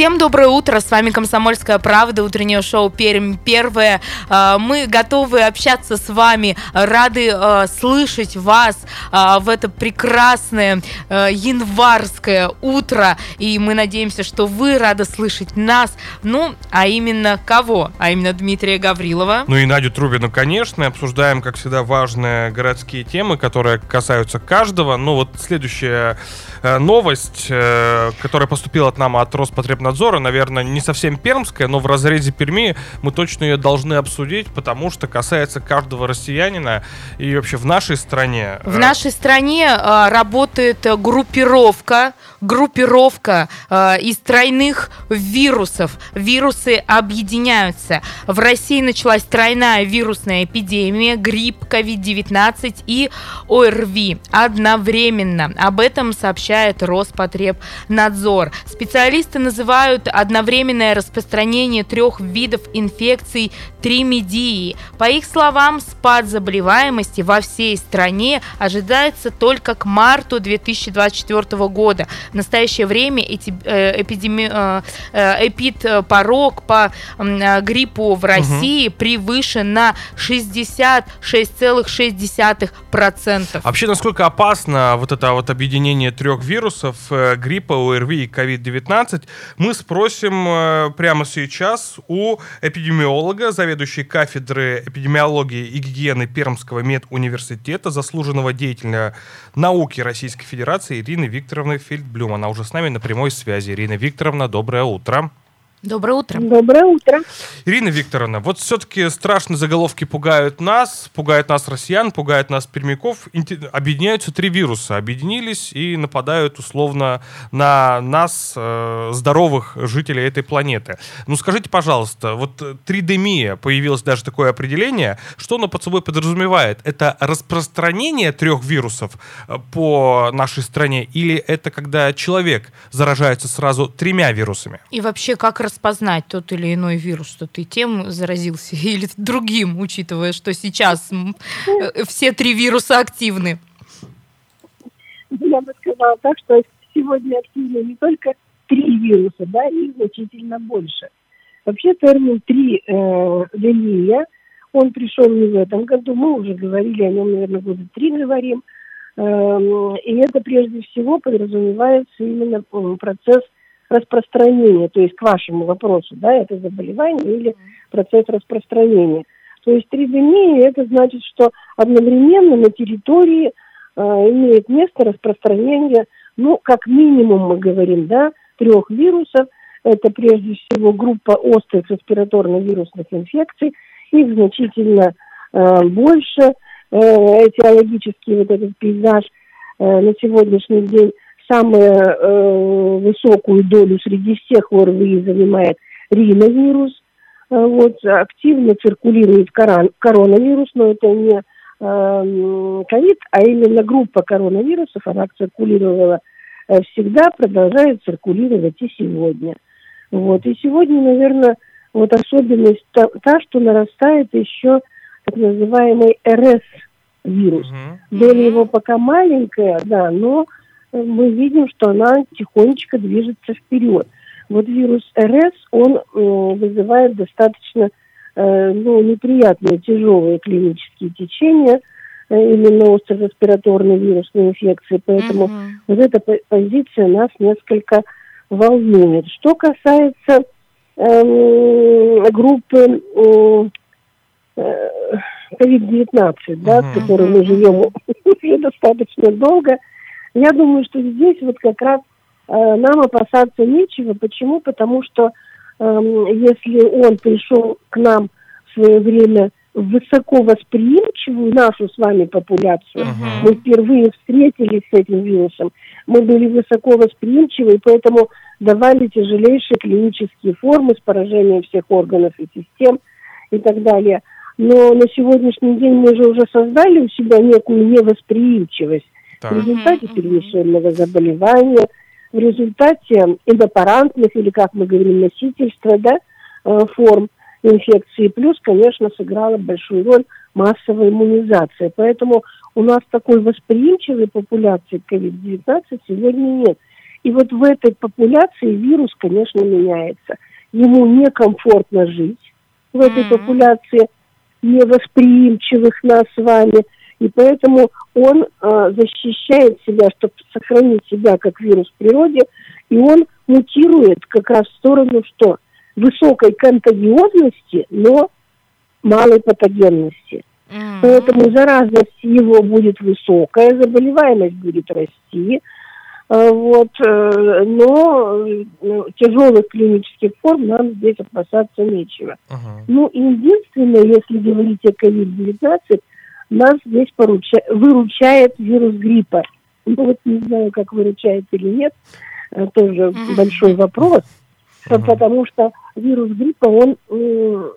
Всем доброе утро, с вами «Комсомольская правда», утреннее шоу «Пермь первое». А, мы готовы общаться с вами, рады а, слышать вас а, в это прекрасное январское утро, и мы надеемся, что вы рады слышать нас, ну, а именно кого? А именно Дмитрия Гаврилова. Ну и Надю Трубину, конечно, обсуждаем, как всегда, важные городские темы, которые касаются каждого. Ну вот следующая э, новость, э, которая поступила от нам от Роспотребнадзора, Роспотребнадзора, наверное, не совсем пермская, но в разрезе Перми мы точно ее должны обсудить, потому что касается каждого россиянина и вообще в нашей стране. В нашей стране э, работает группировка, группировка э, из тройных вирусов. Вирусы объединяются. В России началась тройная вирусная эпидемия, грипп, COVID-19 и ОРВИ одновременно. Об этом сообщает Роспотребнадзор. Специалисты называют называют одновременное распространение трех видов инфекций тримедией. По их словам, спад заболеваемости во всей стране ожидается только к марту 2024 года. В настоящее время эти, э, эпидеми, э, э эпид-порог по э, гриппу в России угу. превышен на 66,6%. Вообще, насколько опасно вот это вот объединение трех вирусов, э, гриппа, ОРВИ и COVID-19, мы мы спросим э, прямо сейчас у эпидемиолога, заведующей кафедры эпидемиологии и гигиены Пермского медуниверситета, заслуженного деятеля науки Российской Федерации Ирины Викторовны Фельдблюм. Она уже с нами на прямой связи. Ирина Викторовна, доброе утро. Доброе утро. Доброе утро. Ирина Викторовна, вот все-таки страшные заголовки пугают нас, пугают нас россиян, пугают нас пермяков. Объединяются три вируса, объединились и нападают условно на нас, э, здоровых жителей этой планеты. Ну скажите, пожалуйста, вот тридемия, появилось даже такое определение, что оно под собой подразумевает? Это распространение трех вирусов э, по нашей стране или это когда человек заражается сразу тремя вирусами? И вообще, как распознать тот или иной вирус, что ты тем заразился или другим, учитывая, что сейчас э, все три вируса активны? Я бы сказала так, что сегодня активны не только три вируса, да, их значительно больше. Вообще термин «три э, линия», он пришел не в этом году, мы уже говорили о нем, наверное, года три говорим, э, и это прежде всего подразумевается именно процесс распространения, то есть к вашему вопросу, да, это заболевание или процесс распространения. То есть тридемия это значит, что одновременно на территории э, имеет место распространение, ну, как минимум мы говорим, да, трех вирусов. Это прежде всего группа острых респираторно-вирусных инфекций. Их значительно э, больше. Э, этиологический вот этот пейзаж э, на сегодняшний день самую э, высокую долю среди всех ОРВИ занимает риновирус. Э, вот, активно циркулирует корон, коронавирус, но это не э, ковид, а именно группа коронавирусов, она циркулировала э, всегда, продолжает циркулировать и сегодня. Вот, и сегодня, наверное, вот особенность та, та что нарастает еще так называемый РС-вирус. Угу. Доля его пока маленькая, да, но мы видим, что она тихонечко движется вперед. Вот вирус РС, он э, вызывает достаточно э, ну, неприятные, тяжелые клинические течения, э, именно острореспираторной вирусной инфекции. Поэтому mm-hmm. вот эта позиция нас несколько волнует. Что касается э, группы э, COVID-19, да, mm-hmm. с которой мы живем уже достаточно долго, я думаю, что здесь вот как раз э, нам опасаться нечего. Почему? Потому что э, если он пришел к нам в свое время высоко восприимчивую нашу с вами популяцию. Мгм. Мы впервые встретились с этим вирусом. Мы были высоко восприимчивы, и поэтому давали тяжелейшие клинические формы с поражением всех органов и систем и так далее. Но на сегодняшний день мы же уже создали у себя некую невосприимчивость в Так. результате Мгм, перенесенного заболевания, в результате эндопарантных, или как мы говорим, носительства, да, э, форм инфекции. Плюс, конечно, сыграла большую роль массовая иммунизация. Поэтому у нас такой восприимчивой популяции к COVID-19 сегодня нет. И вот в этой популяции вирус, конечно, меняется. Ему некомфортно жить в этой Мгм. популяции невосприимчивых нас с вами. И поэтому он э, защищает себя, чтобы сохранить себя как вирус в природе, и он мутирует как раз в сторону что? Высокой контагиозности, но малой патогенности. Мгм. Поэтому заразность его будет высокая, заболеваемость будет расти. Э, Вот, э, но э, тяжелых клинических форм нам здесь опасаться нечего. Мгм. Ну, единственное, если говорить о COVID-19, нас здесь поруча- выручает вирус гриппа. Ну, вот не знаю, как выручает или нет, э, тоже Мгм. большой вопрос, Мгм. потому что вирус гриппа, он, м,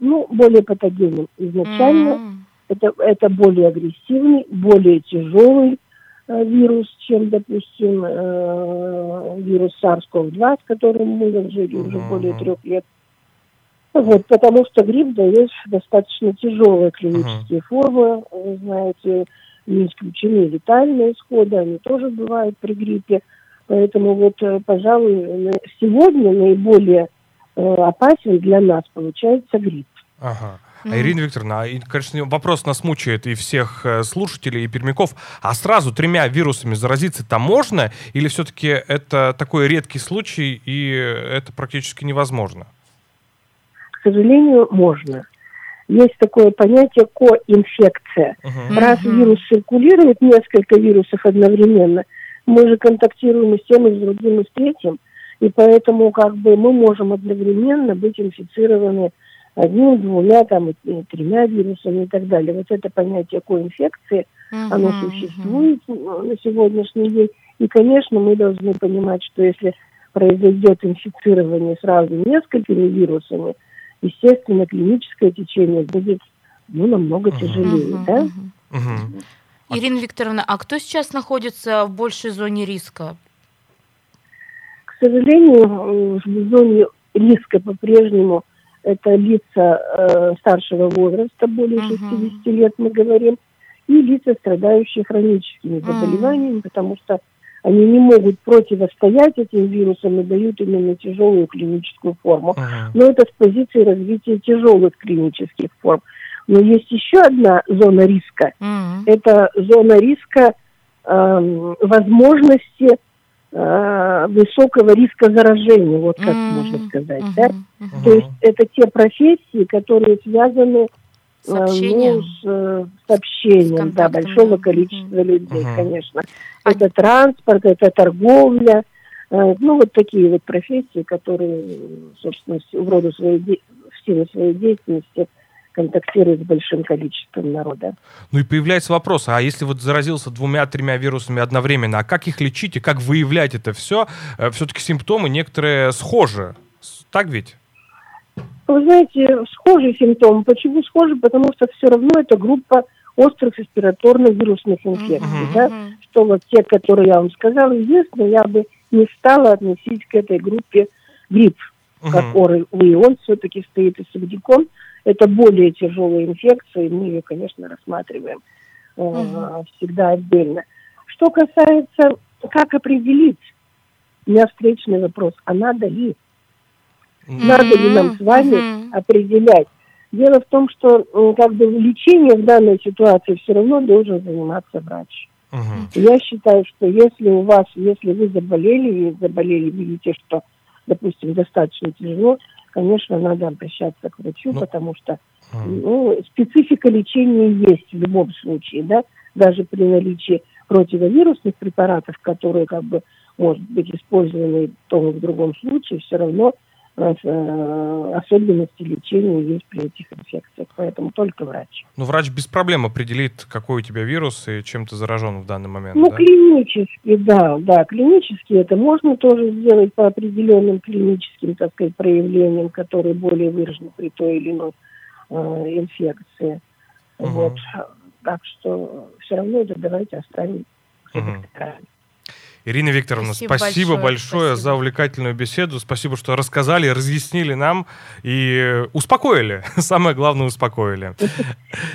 ну, более патогенен изначально, М. это, это более агрессивный, более тяжелый э, вирус, чем, допустим, э, вирус SARS-CoV-2, с которым мы жили уже Мгм. более трех лет. Вот, потому что грипп дает достаточно тяжелые клинические формы, вы знаете, не исключены летальные исходы, они тоже бывают при гриппе. Поэтому вот, э, пожалуй, на- сегодня наиболее э, опасен для нас получается грипп. Ага. А. Ирина Викторовна, а, и, конечно, вопрос нас мучает и всех э, слушателей, и пермяков. А сразу тремя вирусами заразиться-то можно? Или все-таки это такой редкий случай, и это практически невозможно? К сожалению, можно. Есть такое понятие коинфекция. Мгм. Раз вирус циркулирует, несколько вирусов одновременно, мы же контактируем и с тем, и с другим, и с третьим, и поэтому как бы мы можем одновременно быть инфицированы одним, двумя, там, и, и тремя вирусами и так далее. Вот это понятие коинфекции, оно Мгм. существует э, на сегодняшний день. И, конечно, мы должны понимать, что если произойдет инфицирование сразу несколькими вирусами, естественно, клиническое течение будет ну, намного Мгм. тяжелее, Мгм, да? Мгм. Ирина Викторовна, а кто сейчас находится в большей зоне риска? К сожалению, в зоне риска по-прежнему это лица э, старшего возраста, более Мгм. 60 лет мы говорим, и лица, страдающие хроническими заболеваниями, потому что они не могут противостоять этим вирусам и дают именно тяжелую клиническую форму. Мгм. Но это с позиции развития тяжелых клинических форм. Но есть еще одна зона риска. М. Это зона риска эм, возможности э, высокого риска заражения, вот как М. можно сказать. Мгм. Да? Мгм. То есть это те профессии, которые связаны С э, общением? ну, с, э, с да, большого да. количества людей, Мгм. конечно. А- Это транспорт, это торговля, э, ну вот такие вот профессии, которые, э, собственно, в роду своей де- в силу своей деятельности контактируют с большим количеством народа. Ну и появляется вопрос, а если вот заразился двумя-тремя вирусами одновременно, а как их лечить и как выявлять это все? Все-таки симптомы некоторые схожи. Так ведь? Вы знаете, схожий симптом. Почему схожи? Потому что все равно это группа острых респираторно-вирусных инфекций. Мгм. Да? Что вот те, которые я вам сказала, единственное, я бы не стала относить к этой группе грипп, как Мгм. ОРВИ. Он все-таки стоит и сагдикон. Это более тяжелая инфекция, и мы ее, конечно, рассматриваем э, Мгм. всегда отдельно. Что касается, как определить, у меня встречный вопрос, а надо ли? М. Надо ли нам с вами Мгм. определять? Дело в том, что э, как бы лечение в данной ситуации все равно должен заниматься врач. Мгм. Я считаю, что если у вас, если вы заболели и заболели, видите, что, допустим, достаточно тяжело, конечно, надо обращаться к врачу, Ну, потому что ну, специфика лечения есть в любом случае, да, даже при наличии противовирусных препаратов, которые как бы может быть использованы в том и в другом случае, все равно особенности лечения есть при этих инфекциях, поэтому только врач. Ну, врач без проблем определит, какой у тебя вирус и чем ты заражен в данный момент, Ну, да? клинически, да, да, клинически это можно тоже сделать по определенным клиническим, так сказать, проявлениям, которые более выражены при той или иной э, инфекции. Мгм. Вот. Так что все равно это давайте оставим. докторами. Ирина Викторовна, Спасибо спасибо, большое, большое, спасибо. за увлекательную беседу. Спасибо, что рассказали, разъяснили нам и успокоили. Самое главное, успокоили.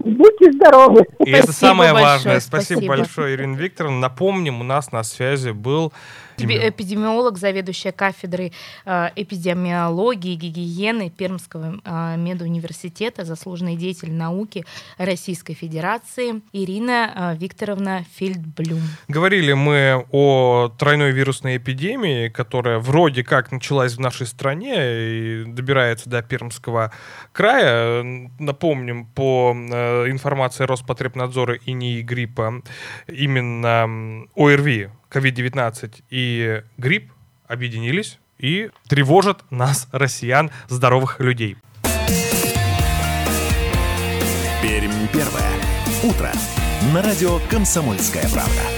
Будьте здоровы. И это Спасибо самое большое, важное. Спасибо, спасибо. большое, Ирина Викторовна. Напомним, у нас на связи был Эпи- Эпидемиолог, заведующая кафедрой э, эпидемиологии и гигиены Пермского э, медуниверситета, заслуженный деятель науки Российской Федерации Ирина э, Викторовна Фельдблюм. Говорили мы о тройной вирусной эпидемии, которая вроде как началась в нашей стране и добирается до Пермского края. Напомним, по э, информации Роспотребнадзора и НИИ гриппа, именно ОРВИ, COVID-19 и грипп объединились и тревожат нас, россиян, здоровых людей. Пермь первое. Утро. На радио «Комсомольская правда».